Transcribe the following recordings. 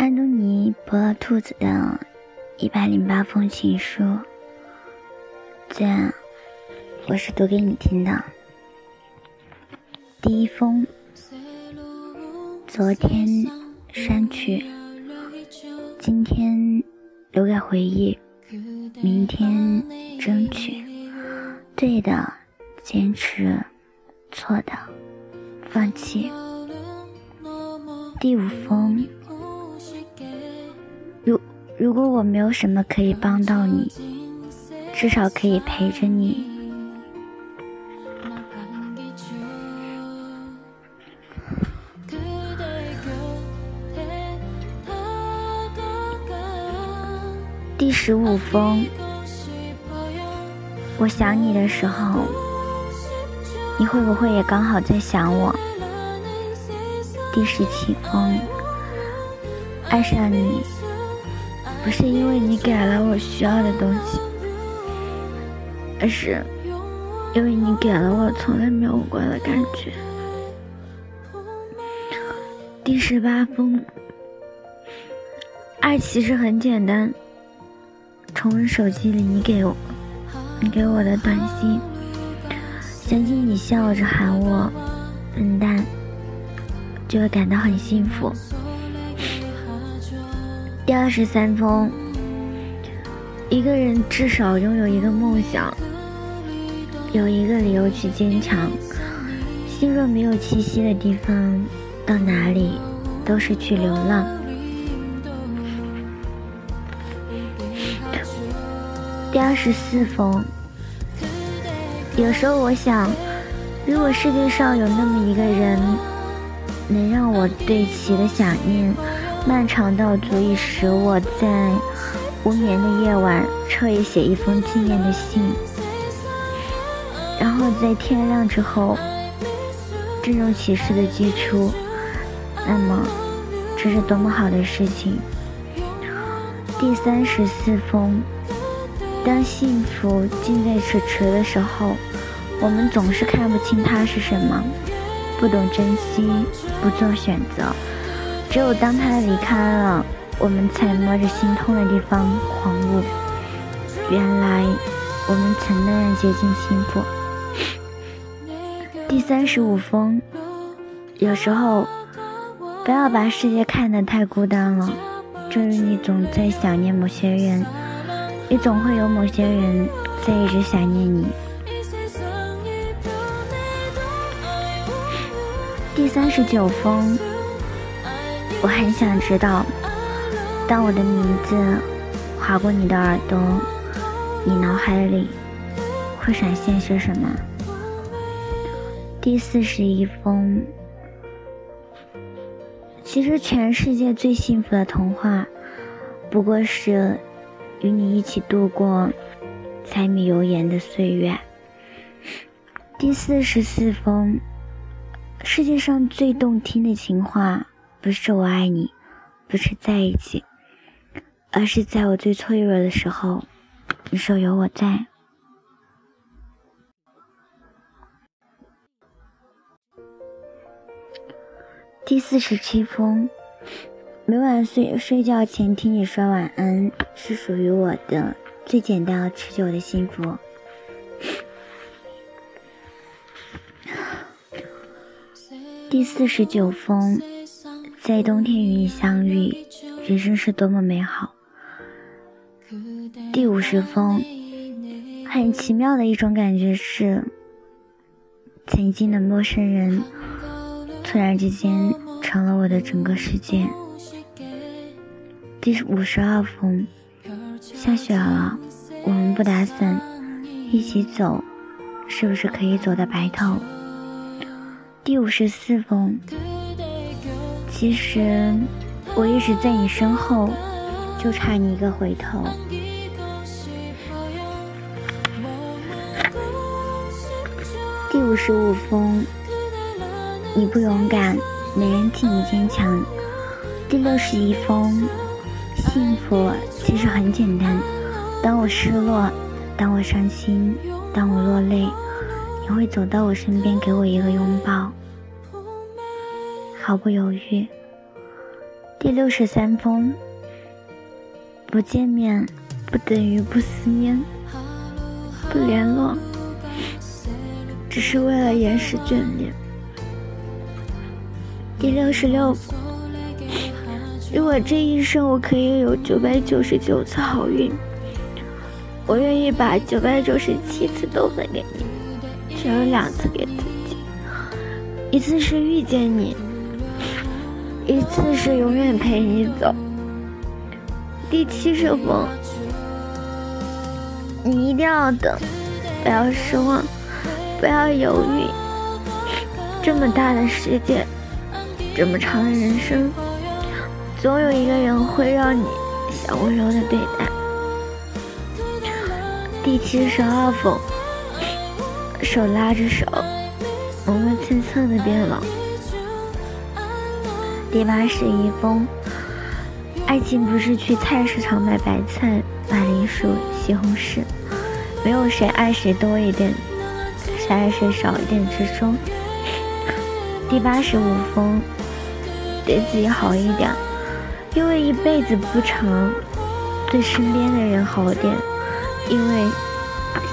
安东尼·博勒兔子的一百零八封情书，这我是读给你听的。第一封，昨天删去，今天留给回忆，明天争取，对的坚持，错的放弃。第五封。如果我没有什么可以帮到你，至少可以陪着你。第十五封，我想你的时候，你会不会也刚好在想我？第十七封，爱上你。不是因为你给了我需要的东西，而是因为你给了我从来没有过的感觉。第十八封，爱其实很简单。重温手机里你给我、你给我的短信，想起你笑着喊我“笨蛋”，就会感到很幸福。第二十三封，一个人至少拥有一个梦想，有一个理由去坚强。心若没有栖息的地方，到哪里都是去流浪。第二十四封，有时候我想，如果世界上有那么一个人，能让我对其的想念。漫长到足以使我在无眠的夜晚彻夜写一封纪念的信，然后在天亮之后郑重其事的寄出。那么，这是多么好的事情！第三十四封，当幸福近在咫尺的时候，我们总是看不清它是什么，不懂珍惜，不做选择。只有当他离开了，我们才摸着心痛的地方狂舞。原来我们曾那样接近幸福。第三十五封，有时候不要把世界看得太孤单了。正如你总在想念某些人，也总会有某些人在一直想念你。第三十九封。我很想知道，当我的名字划过你的耳朵，你脑海里会闪现些什么？第四十一封。其实，全世界最幸福的童话，不过是与你一起度过柴米油盐的岁月。第四十四封。世界上最动听的情话。不是我爱你，不是在一起，而是在我最脆弱的时候，你说有我在。第四十七封，每晚睡睡觉前听你说晚安，是属于我的最简单而持久的幸福。第四十九封。在冬天与你相遇，人生是多么美好。第五十封，很奇妙的一种感觉是，曾经的陌生人，突然之间成了我的整个世界。第五十二封，下雪了，我们不打伞，一起走，是不是可以走到白头？第五十四封。其实我一直在你身后，就差你一个回头。第五十五封，你不勇敢，没人替你坚强。第六十一封，幸福其实很简单。当我失落，当我伤心，当我落泪，你会走到我身边，给我一个拥抱。毫不犹豫。第六十三封，不见面不等于不思念，不联络只是为了延时眷恋。第六十六，如果这一生我可以有九百九十九次好运，我愿意把九百九十七次都分给你，只有两次给自己，一次是遇见你。一次是永远陪你走。第七十封，你一定要等，不要失望，不要犹豫。这么大的世界，这么长的人生，总有一个人会让你想温柔的对待。第七十二封，手拉着手，我们蹭蹭的变老。第八十一封，爱情不是去菜市场买白菜、马铃薯、西红柿，没有谁爱谁多一点，谁爱谁少一点之中。第八十五封，对自己好一点，因为一辈子不长，对身边的人好点，因为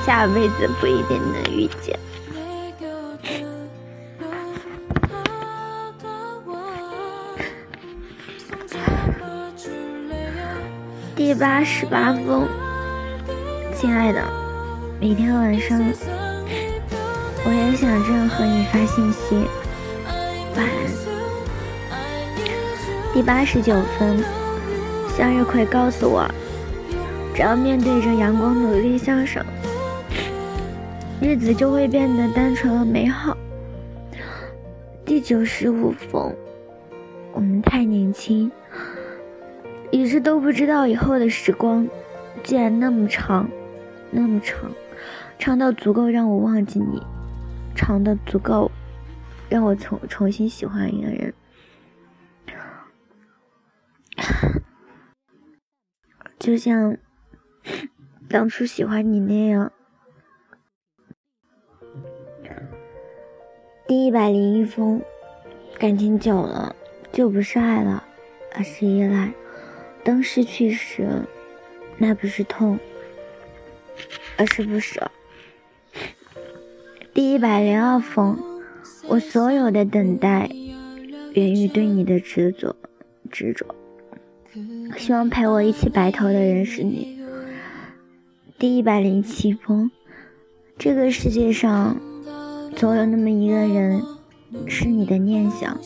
下辈子不一定能遇见。第八十八封，亲爱的，每天晚上我也想这样和你发信息，晚安。第八十九分，向日葵告诉我，只要面对着阳光，努力向上，日子就会变得单纯而美好。第九十五封，我们太年轻。一直都不知道以后的时光，竟然那么长，那么长，长到足够让我忘记你，长的足够让我重重新喜欢一个人，就像当初喜欢你那样。第一百零一封，感情久了就不是爱了，而是依赖。当失去时，那不是痛，而是不舍。第一百零二封，我所有的等待源于对你的执着，执着。希望陪我一起白头的人是你。第一百零七封，这个世界上总有那么一个人，是你的念想，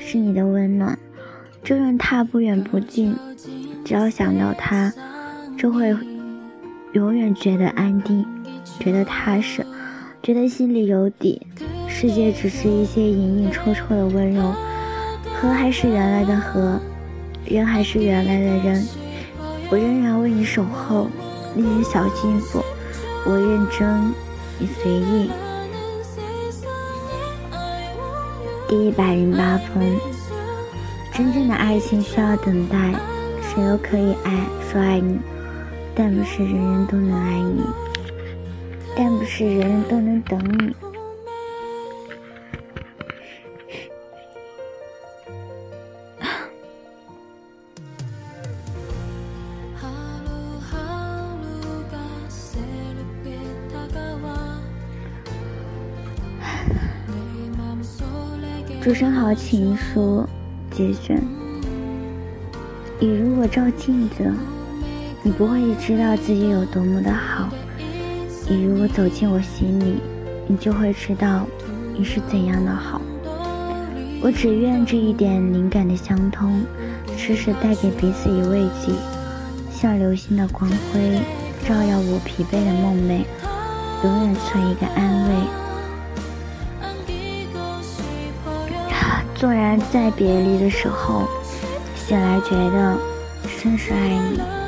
是你的温暖。就算他不远不近，只要想到他，就会永远觉得安定，觉得踏实，觉得心里有底。世界只是一些隐隐绰绰的温柔，河还是原来的河，人还是原来的人。我仍然为你守候，那些小幸福，我认真，你随意。第一百零八封。真正的爱情需要等待，谁都可以爱，说爱你，但不是人人都能爱你，但不是人人都能等你。朱生好情书。节选。你如果照镜子，你不会知道自己有多么的好；你如果走进我心里，你就会知道你是怎样的好。我只愿这一点灵感的相通，时时带给彼此以慰藉，像流星的光辉，照耀我疲惫的梦寐，永远存一个安慰。纵然在别离的时候，醒来觉得甚是爱你。